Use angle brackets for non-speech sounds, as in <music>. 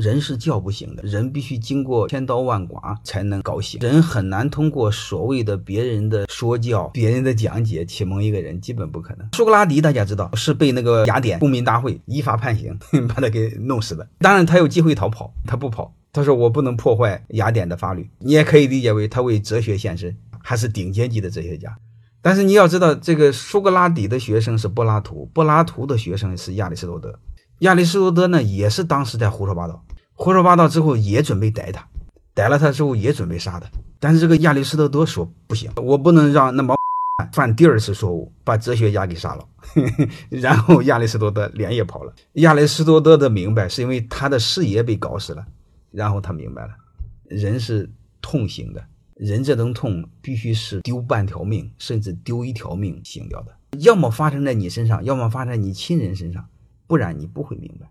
人是叫不醒的，人必须经过千刀万剐才能搞醒。人很难通过所谓的别人的说教、别人的讲解启蒙一个人，基本不可能。苏格拉底大家知道是被那个雅典公民大会依法判刑，<laughs> 把他给弄死的。当然他有机会逃跑，他不跑。他说我不能破坏雅典的法律。你也可以理解为他为哲学献身，还是顶尖级的哲学家。但是你要知道，这个苏格拉底的学生是柏拉图，柏拉图的学生是亚里士多德。亚里士多德呢，也是当时在胡说八道，胡说八道之后也准备逮他，逮了他之后也准备杀他。但是这个亚里士多德说不行，我不能让那毛 <laughs> 犯第二次错误，把哲学家给杀了。<laughs> 然后亚里士多德连夜跑了。亚里士多德的明白是因为他的事业被搞死了，然后他明白了，人是痛醒的，人这种痛必须是丢半条命，甚至丢一条命醒掉的，要么发生在你身上，要么发生在你亲人身上。不然你不会明白。